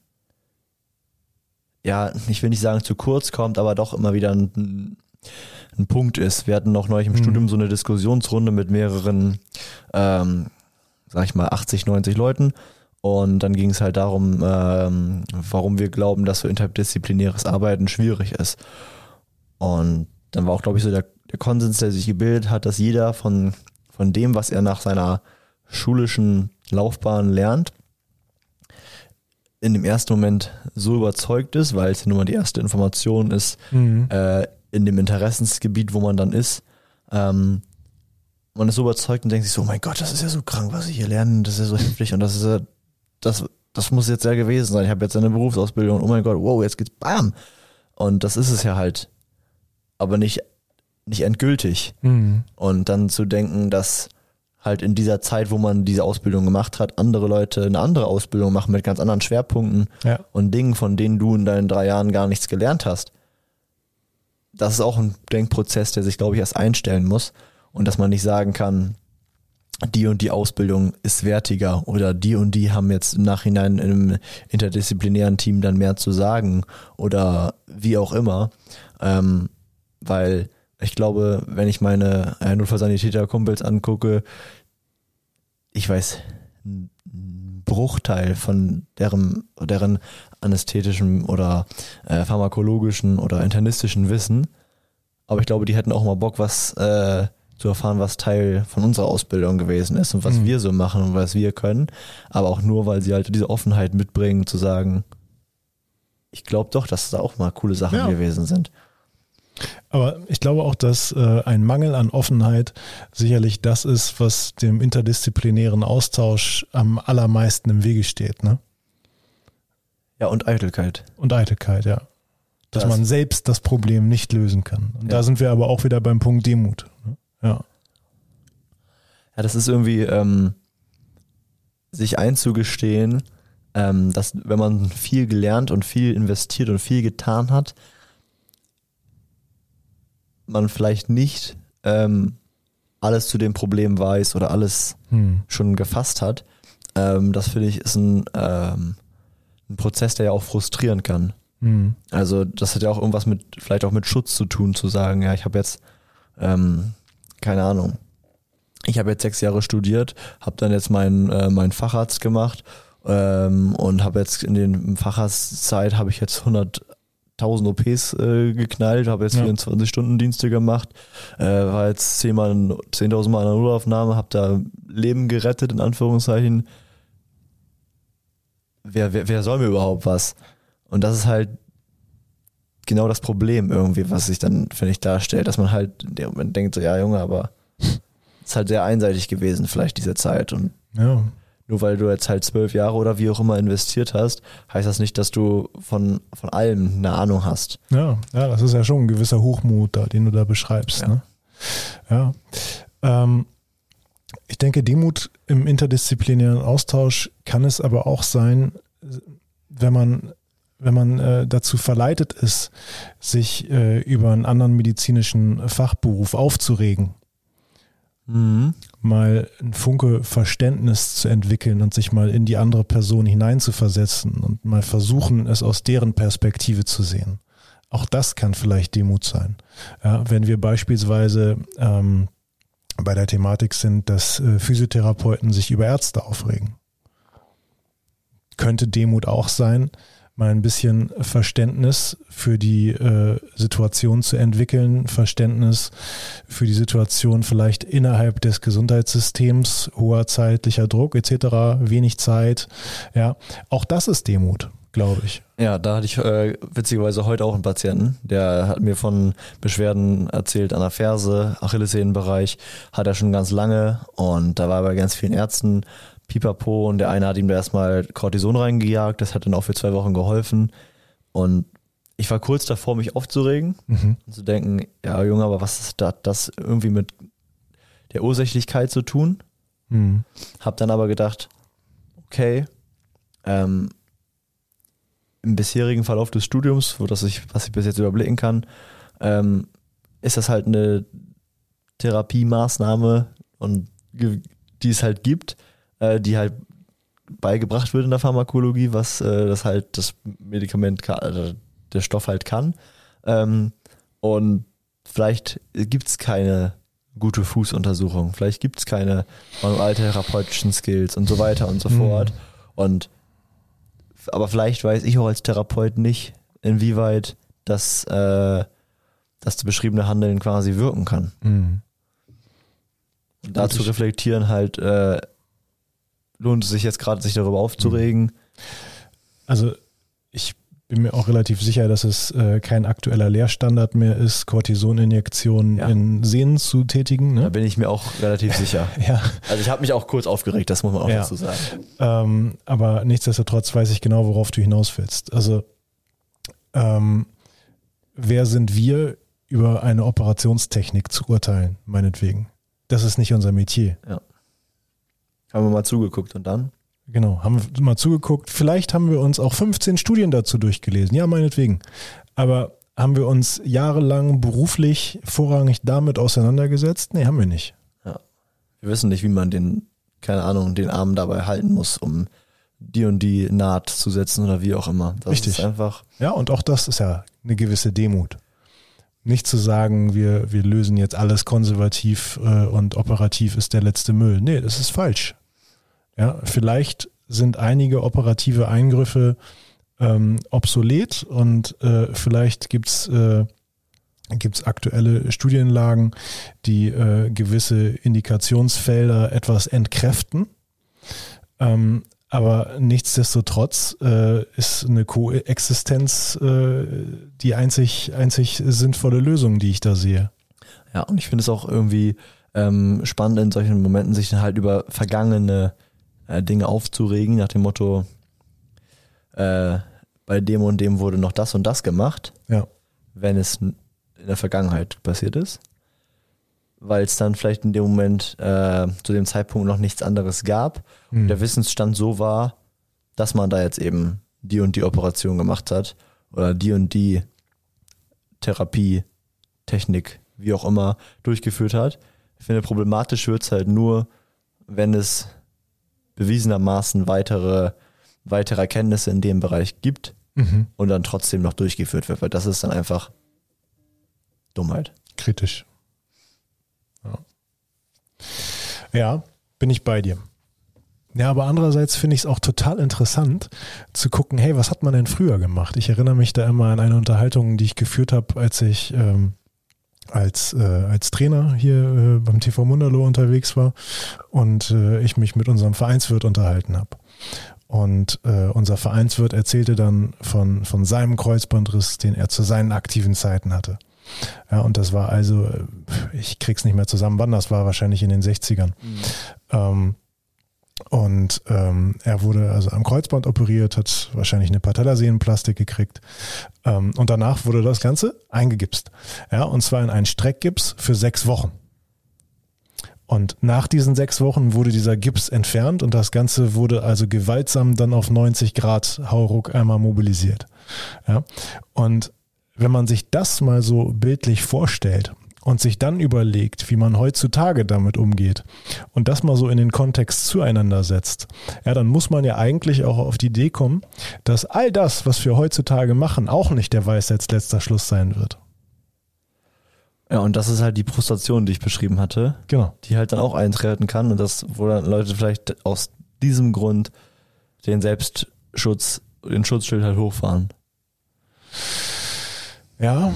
Speaker 2: ja, ich will nicht sagen zu kurz kommt, aber doch immer wieder ein, ein Punkt ist. Wir hatten noch neulich im
Speaker 1: Mhm.
Speaker 2: Studium so eine Diskussionsrunde mit mehreren, ähm, sag ich mal, 80, 90 Leuten. Und dann ging es halt darum, ähm, warum wir glauben, dass so interdisziplinäres Arbeiten schwierig ist. Und dann war auch, glaube ich, so der, der Konsens, der sich gebildet hat, dass jeder von, von dem, was er nach seiner schulischen Laufbahn lernt, in dem ersten Moment so überzeugt ist, weil es ja nun mal die erste Information ist,
Speaker 1: Mhm.
Speaker 2: äh, in dem Interessensgebiet, wo man dann ist. Ähm, man ist so überzeugt und denkt sich so, oh mein Gott, das ist ja so krank, was ich hier lerne, das ist ja so heftig und das ist ja, das, das muss jetzt ja gewesen sein. Ich habe jetzt eine Berufsausbildung und oh mein Gott, wow, jetzt geht's bam. Und das ist es ja halt. Aber nicht, nicht endgültig.
Speaker 1: Mhm.
Speaker 2: Und dann zu denken, dass halt in dieser Zeit, wo man diese Ausbildung gemacht hat, andere Leute eine andere Ausbildung machen mit ganz anderen Schwerpunkten
Speaker 1: Ja.
Speaker 2: und Dingen, von denen du in deinen drei Jahren gar nichts gelernt hast. Das ist auch ein Denkprozess, der sich, glaube ich, erst einstellen muss. Und dass man nicht sagen kann, die und die Ausbildung ist wertiger oder die und die haben jetzt im Nachhinein im interdisziplinären Team dann mehr zu sagen oder wie auch immer. Ähm, weil ich glaube, wenn ich meine äh, Notfallsanitäter-Kumpels angucke, ich weiß einen Bruchteil von deren, deren anästhetischen oder äh, pharmakologischen oder internistischen Wissen. Aber ich glaube, die hätten auch mal Bock, was äh, zu erfahren, was Teil von unserer Ausbildung gewesen ist und was
Speaker 1: Mhm.
Speaker 2: wir so machen und was wir können. Aber auch nur, weil sie halt diese Offenheit mitbringen, zu sagen, ich glaube doch, dass da auch mal coole Sachen
Speaker 1: Ja.
Speaker 2: gewesen sind.
Speaker 1: Aber ich glaube auch, dass äh, ein Mangel an Offenheit sicherlich das ist, was dem interdisziplinären Austausch am allermeisten im Wege steht, ne?
Speaker 2: Ja, und Eitelkeit.
Speaker 1: Und Eitelkeit, ja. Dass
Speaker 2: Das-
Speaker 1: man selbst das Problem nicht lösen kann. Und
Speaker 2: Ja.
Speaker 1: da sind wir aber auch wieder beim Punkt Demut. Ne? Ja.
Speaker 2: Ja, das ist irgendwie, ähm, sich einzugestehen, ähm, dass wenn man viel gelernt und viel investiert und viel getan hat, man vielleicht nicht ähm, alles zu dem Problem weiß oder alles
Speaker 1: Hm.
Speaker 2: schon gefasst hat. Ähm, das finde ich ist ein, ähm, ein Prozess, der ja auch frustrieren kann.
Speaker 1: Hm.
Speaker 2: Also das hat ja auch irgendwas mit, vielleicht auch mit Schutz zu tun, zu sagen, ja, ich habe jetzt, ähm, keine Ahnung, ich habe jetzt sechs Jahre studiert, habe dann jetzt meinen äh, meinen Facharzt gemacht ähm, und habe jetzt in den Facharztzeit habe ich jetzt 100.000 OPs äh, geknallt, habe jetzt
Speaker 1: Ja.
Speaker 2: 24-Stunden-Dienste gemacht, äh, war jetzt 10 Mal, 10.000 Mal in der Notaufnahme, habe da Leben gerettet, in Anführungszeichen. Wer, wer, wer soll mir überhaupt was? Und das ist halt genau das Problem irgendwie, was sich dann, finde ich, darstellt, dass man halt in dem Moment denkt, so, ja, Junge, aber ist halt sehr einseitig gewesen, vielleicht diese Zeit. Und
Speaker 1: Ja.
Speaker 2: Nur weil du jetzt halt zwölf Jahre oder wie auch immer investiert hast, heißt das nicht, dass du von, von allem eine Ahnung hast.
Speaker 1: Ja, ja, das ist ja schon ein gewisser Hochmut da, den du da beschreibst.
Speaker 2: Ja.
Speaker 1: Ne? Ja. Ähm, ich denke, Demut im interdisziplinären Austausch kann es aber auch sein, wenn man, wenn man äh, dazu verleitet ist, sich äh, über einen anderen medizinischen Fachberuf aufzuregen,
Speaker 2: Mhm.
Speaker 1: Mal ein Funke Verständnis zu entwickeln und sich mal in die andere Person hineinzuversetzen und mal versuchen, es aus deren Perspektive zu sehen. Auch das kann vielleicht Demut sein. Ja, wenn wir beispielsweise ähm, bei der Thematik sind, dass äh, Physiotherapeuten sich über Ärzte aufregen. Könnte Demut auch sein, mal ein bisschen Verständnis für die äh, Situation zu entwickeln, Verständnis für die Situation vielleicht innerhalb des Gesundheitssystems, hoher zeitlicher Druck etc., wenig Zeit. Ja, auch das ist Demut, glaube ich.
Speaker 2: Ja, da hatte ich äh, witzigerweise heute auch einen Patienten, der hat mir von Beschwerden erzählt an der Ferse, Achillessehnenbereich, hat er schon ganz lange und da war bei ganz vielen Ärzten, Pipapo und der eine hat ihm da erstmal Cortison reingejagt, das hat dann auch für zwei Wochen geholfen und ich war kurz davor, mich aufzuregen
Speaker 1: Mhm.
Speaker 2: und zu denken, ja Junge, aber was ist da, das irgendwie mit der Ursächlichkeit zu tun?
Speaker 1: Mhm.
Speaker 2: Hab dann aber gedacht, okay, ähm, im bisherigen Verlauf des Studiums, wo das ich, was ich bis jetzt überblicken kann, ähm, ist das halt eine Therapiemaßnahme und die es halt gibt, äh, die halt beigebracht wird in der Pharmakologie, was äh, das halt das Medikament, kann, also der Stoff halt kann. Ähm, und vielleicht gibt es keine gute Fußuntersuchung, vielleicht gibt es keine manualtherapeutischen Skills und so weiter und so
Speaker 1: Mhm.
Speaker 2: fort. Und aber vielleicht weiß ich auch als Therapeut nicht, inwieweit das, äh, das beschriebene Handeln quasi wirken kann.
Speaker 1: Mhm.
Speaker 2: Und da zu
Speaker 1: ich-
Speaker 2: reflektieren halt, äh, lohnt es sich jetzt gerade, sich darüber aufzuregen.
Speaker 1: Also ich bin mir auch relativ sicher, dass es äh, kein aktueller Lehrstandard mehr ist, Cortisoninjektionen
Speaker 2: Ja.
Speaker 1: in Sehnen zu tätigen.
Speaker 2: Da
Speaker 1: Ne?
Speaker 2: bin ich mir auch relativ sicher.
Speaker 1: Ja,
Speaker 2: Also ich habe mich auch kurz aufgeregt, das muss man auch
Speaker 1: Ja.
Speaker 2: dazu sagen.
Speaker 1: ähm, aber nichtsdestotrotz weiß ich genau, worauf du hinaus willst. Also ähm, wer sind wir, über eine Operationstechnik zu urteilen, meinetwegen? Das ist nicht unser Metier.
Speaker 2: Haben wir mal zugeguckt und dann?
Speaker 1: Genau, haben wir mal zugeguckt. Vielleicht haben wir uns auch 15 Studien dazu durchgelesen. Ja, meinetwegen. Aber haben wir uns jahrelang beruflich vorrangig damit auseinandergesetzt? Nee, haben wir nicht.
Speaker 2: Wir wissen nicht, wie man den, keine Ahnung, den Arm dabei halten muss, um die und die Naht zu setzen oder wie auch immer. Das
Speaker 1: Richtig.
Speaker 2: einfach,
Speaker 1: Ja, und auch das ist ja eine gewisse Demut. Nicht zu sagen, wir, wir lösen jetzt alles konservativ äh, und operativ ist der letzte Müll. Nee, das ist falsch. Ja, vielleicht sind einige operative Eingriffe ähm, obsolet und äh, vielleicht gibt's äh, gibt's aktuelle Studienlagen, die äh, gewisse Indikationsfelder etwas entkräften. Ähm, aber nichtsdestotrotz äh, ist eine Koexistenz äh, die einzig, einzig sinnvolle Lösung, die ich da sehe.
Speaker 2: ja, und ich finde es auch irgendwie ähm, spannend in solchen Momenten, sich dann halt über vergangene äh, Dinge aufzuregen, nach dem Motto, äh, bei dem und dem wurde noch das und das gemacht,
Speaker 1: Ja.
Speaker 2: wenn es in der Vergangenheit passiert ist. Weil es dann vielleicht in dem Moment äh, zu dem Zeitpunkt noch nichts anderes gab
Speaker 1: Hm.
Speaker 2: der Wissensstand so war, dass man da jetzt eben die und die Operation gemacht hat oder die und die Therapietechnik wie auch immer durchgeführt hat. Ich finde, problematisch wird es halt nur, wenn es bewiesenermaßen weitere, weitere Erkenntnisse in dem Bereich gibt
Speaker 1: Mhm.
Speaker 2: und dann trotzdem noch durchgeführt wird, weil das ist dann einfach Dummheit.
Speaker 1: Kritisch. Ja. bin ich bei dir. Ja, aber andererseits finde ich es auch total interessant zu gucken, hey, was hat man denn früher gemacht? Ich erinnere mich da immer an eine Unterhaltung, die ich geführt habe, als ich ähm, als, äh, als Trainer hier äh, beim TV Munderlo unterwegs war und äh, ich mich mit unserem Vereinswirt unterhalten habe. Und äh, unser Vereinswirt erzählte dann von, von seinem Kreuzbandriss, den er zu seinen aktiven Zeiten hatte. Ja, und das war also, ich krieg's nicht mehr zusammen, wann das war, wahrscheinlich in den 60ern. Ähm, und ähm, er wurde also am Kreuzband operiert, hat wahrscheinlich eine Patellasehnenplastik gekriegt. Ähm, und danach wurde das Ganze eingegipst. Ja, und zwar in einen Streckgips für sechs Wochen. Und nach diesen sechs Wochen wurde dieser Gips entfernt und das Ganze wurde also gewaltsam dann auf 90 Grad Hauruck einmal mobilisiert. Ja, und wenn man sich das mal so bildlich vorstellt und sich dann überlegt, wie man heutzutage damit umgeht und das mal so in den Kontext zueinander setzt, ja, dann muss man ja eigentlich auch auf die Idee kommen, dass all das, was wir heutzutage machen, auch nicht der Weisheits letzter Schluss sein wird.
Speaker 2: Ja, und das ist halt die Frustration, die ich beschrieben hatte,
Speaker 1: Genau.
Speaker 2: die halt dann auch eintreten kann und das, wo dann Leute vielleicht aus diesem Grund den Selbstschutz, den Schutzschild halt hochfahren.
Speaker 1: Ja,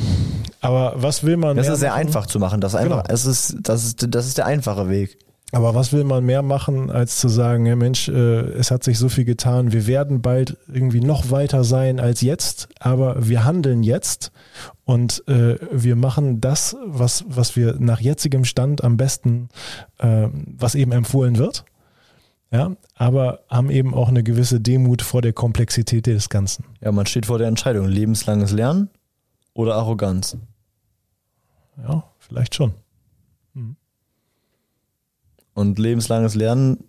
Speaker 1: aber was will man
Speaker 2: Das ist sehr
Speaker 1: machen?
Speaker 2: einfach zu machen. Das ist einfach,
Speaker 1: Genau.
Speaker 2: es ist, das ist, das ist der einfache Weg.
Speaker 1: Aber was will man mehr machen, als zu sagen, ja Mensch, äh, es hat sich so viel getan, wir werden bald irgendwie noch weiter sein als jetzt, aber wir handeln jetzt und äh, wir machen das, was, was wir nach jetzigem Stand am besten, äh, was eben empfohlen wird. Ja, aber haben eben auch eine gewisse Demut vor der Komplexität des Ganzen.
Speaker 2: Ja, man steht vor der Entscheidung, lebenslanges Lernen oder Arroganz.
Speaker 1: Ja, vielleicht schon.
Speaker 2: Und lebenslanges Lernen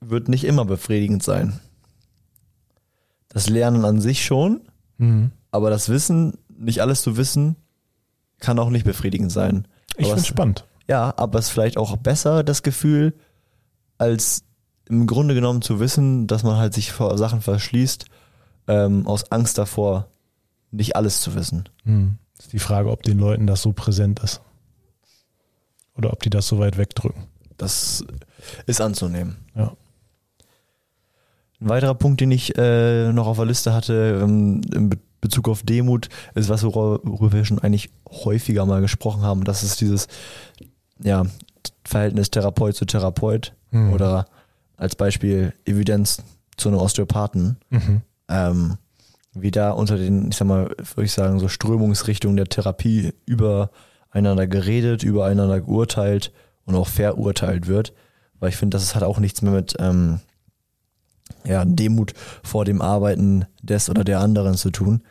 Speaker 2: wird nicht immer befriedigend sein. Das Lernen an sich schon,
Speaker 1: Mhm.
Speaker 2: aber das Wissen, nicht alles zu wissen, kann auch nicht befriedigend sein.
Speaker 1: Ich finde spannend.
Speaker 2: Ja, aber es ist vielleicht auch besser, das Gefühl, als im Grunde genommen zu wissen, dass man halt sich vor Sachen verschließt, ähm, aus Angst davor, nicht alles zu wissen.
Speaker 1: Mhm. Ist die Frage, ob den Leuten das so präsent ist. Oder ob die das so weit wegdrücken.
Speaker 2: Das ist anzunehmen.
Speaker 1: Ja.
Speaker 2: Ein weiterer Punkt, den ich äh, noch auf der Liste hatte, ähm, in Be Bezug auf Demut, ist was, wor- worüber wir schon eigentlich häufiger mal gesprochen haben. Das ist dieses ja, Verhältnis Therapeut zu Therapeut
Speaker 1: Mhm.
Speaker 2: oder als Beispiel Evidenz zu einem Osteopathen.
Speaker 1: Mhm.
Speaker 2: ähm, wie da unter den, ich sag mal, würde ich sagen, so Strömungsrichtungen der Therapie übereinander geredet, übereinander geurteilt und auch verurteilt wird. Weil ich finde, das hat auch nichts mehr mit ähm, ja, Demut vor dem Arbeiten des oder der anderen zu tun.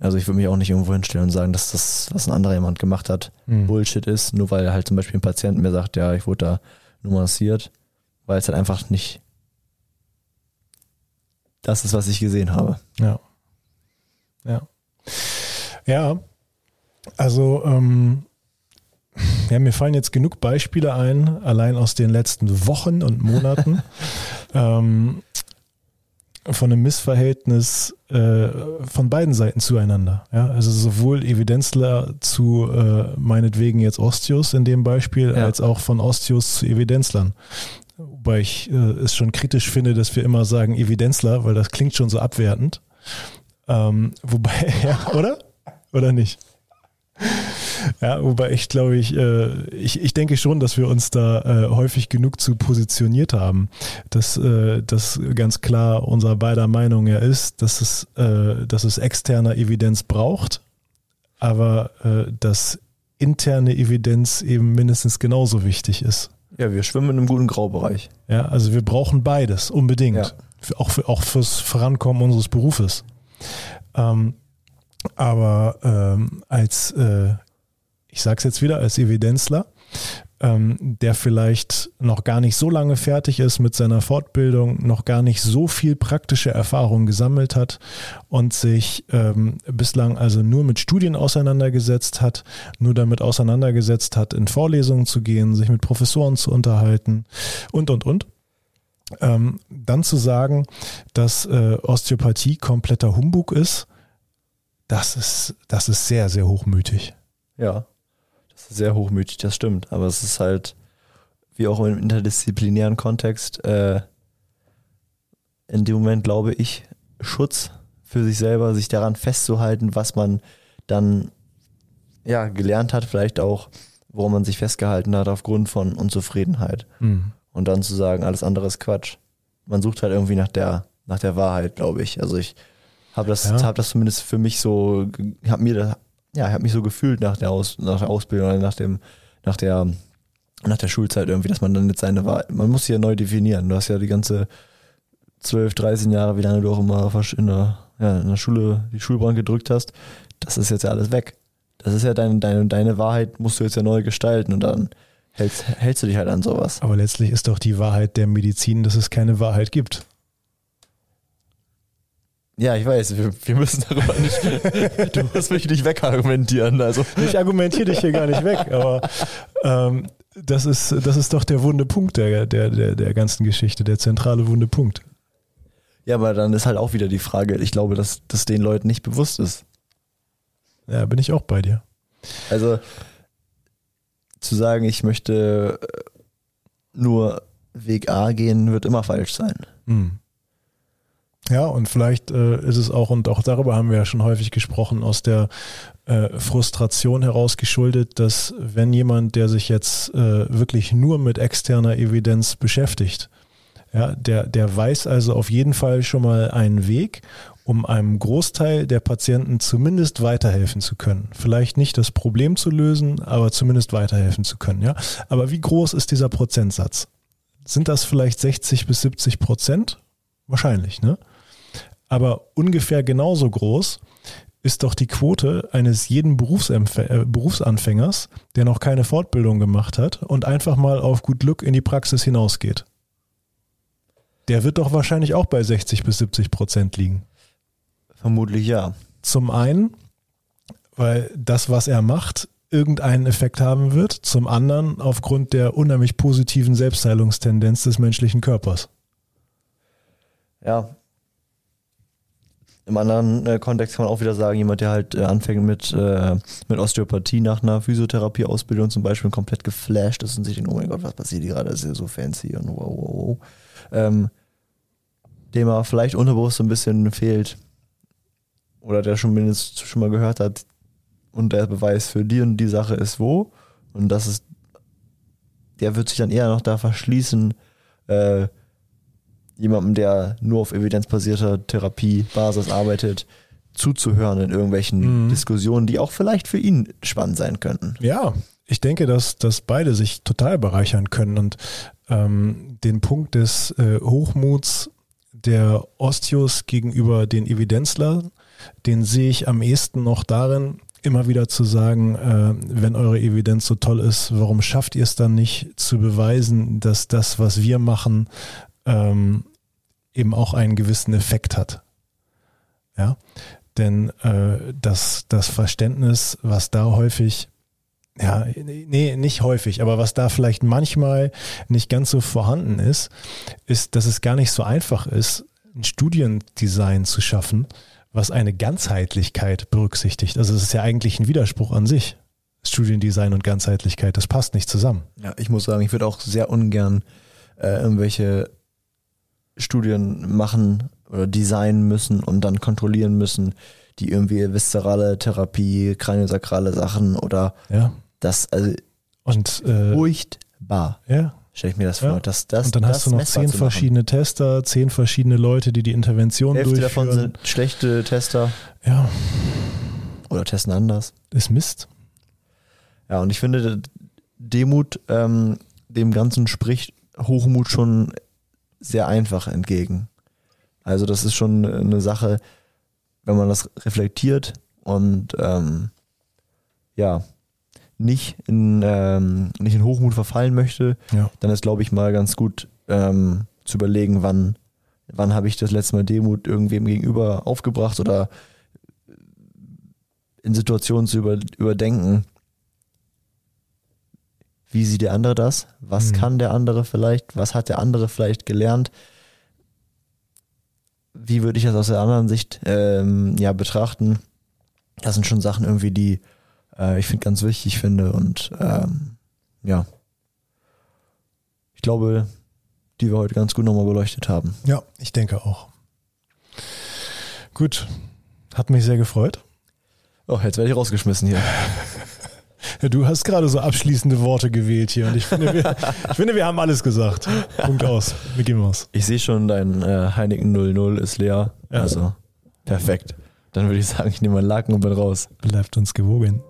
Speaker 2: Also ich würde mich auch nicht irgendwo hinstellen und sagen, dass das, was ein anderer jemand gemacht hat,
Speaker 1: Mhm.
Speaker 2: Bullshit ist, nur weil halt zum Beispiel ein Patient mir sagt, ja, ich wurde da nur massiert, weil es halt einfach nicht das ist, was ich gesehen habe.
Speaker 1: Ja. Ja. Ja. Also, ähm, ja, mir fallen jetzt genug Beispiele ein, allein aus den letzten Wochen und Monaten, ähm, von einem Missverhältnis äh, von beiden Seiten zueinander. Ja, also sowohl Evidenzler zu äh, meinetwegen jetzt Osteos in dem Beispiel,
Speaker 2: Ja.
Speaker 1: als auch von Osteos zu Evidenzlern. Wobei ich äh, es schon kritisch finde, dass wir immer sagen Evidenzler, weil das klingt schon so abwertend. Ähm, wobei, ja, oder? Oder nicht? Ja, wobei ich glaube ich, äh, ich, ich denke schon, dass wir uns da äh, häufig genug zu positioniert haben, dass äh, das ganz klar unser beider Meinung ja ist, dass es, äh, dass es externe Evidenz braucht, aber äh, dass interne Evidenz eben mindestens genauso wichtig ist.
Speaker 2: Ja, wir schwimmen in einem guten Graubereich.
Speaker 1: Ja, also wir brauchen beides unbedingt.
Speaker 2: Ja.
Speaker 1: Für, auch, für, auch fürs Vorankommen unseres Berufes. Ähm, aber ähm, als, äh, ich sage es jetzt wieder, als Evidenzler, ähm, der vielleicht noch gar nicht so lange fertig ist mit seiner Fortbildung, noch gar nicht so viel praktische Erfahrung gesammelt hat und sich ähm, bislang also nur mit Studien auseinandergesetzt hat, nur damit auseinandergesetzt hat, in Vorlesungen zu gehen, sich mit Professoren zu unterhalten und, und, und. Ähm, dann zu sagen, dass äh, Osteopathie kompletter Humbug ist, das ist, das ist sehr, sehr hochmütig.
Speaker 2: Ja, das ist sehr hochmütig, das stimmt. Aber es ist halt, wie auch im interdisziplinären Kontext, äh, in dem Moment, glaube ich, Schutz für sich selber, sich daran festzuhalten, was man dann ja gelernt hat, vielleicht auch, worum man sich festgehalten hat aufgrund von Unzufriedenheit. Mhm. Und dann zu sagen, alles andere ist Quatsch. Man sucht halt irgendwie nach der, nach der Wahrheit, glaube ich. Also ich habe das, ja. hab das zumindest für mich so, habe mir das, ja, habe mich so gefühlt nach der, Aus, nach der Ausbildung oder nach dem, nach der, nach der Schulzeit irgendwie, dass man dann jetzt seine Wahl, man muss sie ja neu definieren. Du hast ja die ganze 12, 13 Jahre, wie lange du auch immer in der, ja, in der Schule die Schulbank gedrückt hast, das ist jetzt ja alles weg. Das ist ja deine, deine, deine Wahrheit, musst du jetzt ja neu gestalten und dann hältst, hältst du dich halt an sowas.
Speaker 1: Aber letztlich ist doch die Wahrheit der Medizin, dass es keine Wahrheit gibt.
Speaker 2: Ja, ich weiß, wir, wir müssen darüber nicht. du musst mich nicht wegargumentieren. Also.
Speaker 1: Ich argumentiere dich hier gar nicht weg, aber ähm, das, ist, das ist doch der wunde Punkt der, der, der, der ganzen Geschichte, der zentrale wunde Punkt.
Speaker 2: Ja, aber dann ist halt auch wieder die Frage, ich glaube, dass das den Leuten nicht bewusst ist.
Speaker 1: Ja, bin ich auch bei dir.
Speaker 2: Also zu sagen, ich möchte nur Weg A gehen, wird immer falsch sein. Mhm.
Speaker 1: Ja, und vielleicht äh, ist es auch, und auch darüber haben wir ja schon häufig gesprochen, aus der äh, Frustration heraus geschuldet, dass wenn jemand, der sich jetzt äh, wirklich nur mit externer Evidenz beschäftigt, ja, der, der weiß also auf jeden Fall schon mal einen Weg, um einem Großteil der Patienten zumindest weiterhelfen zu können. Vielleicht nicht das Problem zu lösen, aber zumindest weiterhelfen zu können. Ja? Aber wie groß ist dieser Prozentsatz? Sind das vielleicht 60 bis 70 Prozent? Wahrscheinlich, ne? Aber ungefähr genauso groß ist doch die Quote eines jeden äh, Berufsanfängers, der noch keine Fortbildung gemacht hat und einfach mal auf gut Glück in die Praxis hinausgeht. Der wird doch wahrscheinlich auch bei 60 bis 70 Prozent liegen.
Speaker 2: Vermutlich ja.
Speaker 1: Zum einen, weil das, was er macht, irgendeinen Effekt haben wird. Zum anderen aufgrund der unheimlich positiven Selbstheilungstendenz des menschlichen Körpers.
Speaker 2: Ja, im anderen äh, Kontext kann man auch wieder sagen, jemand, der halt äh, anfängt mit, äh, mit Osteopathie nach einer Physiotherapieausbildung zum Beispiel komplett geflasht ist und sich denkt, oh mein Gott, was passiert hier gerade, das ist ja so fancy und wow, wow, wow. Ähm, dem er vielleicht unterbewusst so ein bisschen fehlt oder der schon mindestens schon mal gehört hat und der Beweis für die und die Sache ist wo und das ist, der wird sich dann eher noch da verschließen, äh, jemandem, der nur auf evidenzbasierter Therapiebasis arbeitet, zuzuhören in irgendwelchen mhm. Diskussionen, die auch vielleicht für ihn spannend sein könnten.
Speaker 1: Ja, ich denke, dass, dass beide sich total bereichern können und ähm, den Punkt des äh, Hochmuts der Osteos gegenüber den Evidenzlern, den sehe ich am ehesten noch darin, immer wieder zu sagen, äh, wenn eure Evidenz so toll ist, warum schafft ihr es dann nicht zu beweisen, dass das, was wir machen, ähm, eben auch einen gewissen Effekt hat. Ja, denn äh, das, das Verständnis, was da häufig, ja, nee, nicht häufig, aber was da vielleicht manchmal nicht ganz so vorhanden ist, ist, dass es gar nicht so einfach ist, ein Studiendesign zu schaffen, was eine Ganzheitlichkeit berücksichtigt. Also es ist ja eigentlich ein Widerspruch an sich. Studiendesign und Ganzheitlichkeit, das passt nicht zusammen.
Speaker 2: Ja, ich muss sagen, ich würde auch sehr ungern äh, irgendwelche Studien machen oder designen müssen und dann kontrollieren müssen, die irgendwie viszerale Therapie, kraniosakrale Sachen oder
Speaker 1: ja.
Speaker 2: das, also
Speaker 1: und, äh,
Speaker 2: furchtbar.
Speaker 1: Ja.
Speaker 2: Stell ich mir das vor. Ja. Das, das,
Speaker 1: und dann hast du noch zehn verschiedene Tester, zehn verschiedene Leute, die die Intervention
Speaker 2: Hälfte
Speaker 1: durchführen.
Speaker 2: davon sind schlechte Tester.
Speaker 1: Ja.
Speaker 2: Oder testen anders.
Speaker 1: Ist Mist.
Speaker 2: Ja, und ich finde, Demut ähm, dem Ganzen spricht Hochmut schon sehr einfach entgegen. Also das ist schon eine Sache, wenn man das reflektiert und ähm, ja, nicht in, ähm, nicht in Hochmut verfallen möchte,
Speaker 1: Ja.
Speaker 2: dann ist, glaube ich, mal ganz gut ähm, zu überlegen, wann, wann habe ich das letzte Mal Demut irgendwem gegenüber aufgebracht oder in Situationen zu über, überdenken, wie sieht der andere das? Was
Speaker 1: Mhm.
Speaker 2: kann der andere vielleicht? Was hat der andere vielleicht gelernt? Wie würde ich das aus der anderen Sicht ähm, ja, betrachten? Das sind schon Sachen irgendwie, die äh, ich finde ganz wichtig finde und ähm, ja, ich glaube, die wir heute ganz gut nochmal beleuchtet haben.
Speaker 1: Ja, ich denke auch. Gut. Hat mich sehr gefreut.
Speaker 2: Oh, jetzt werde ich rausgeschmissen hier.
Speaker 1: Du hast gerade so abschließende Worte gewählt hier und ich finde, wir, ich finde, wir haben alles gesagt. Punkt aus. Wir gehen raus.
Speaker 2: Ich sehe schon, dein äh, Heineken 00 ist leer.
Speaker 1: Ja.
Speaker 2: Also, perfekt. Dann würde ich sagen, ich nehme meinen Laken und bin raus.
Speaker 1: Bleibt uns gewogen.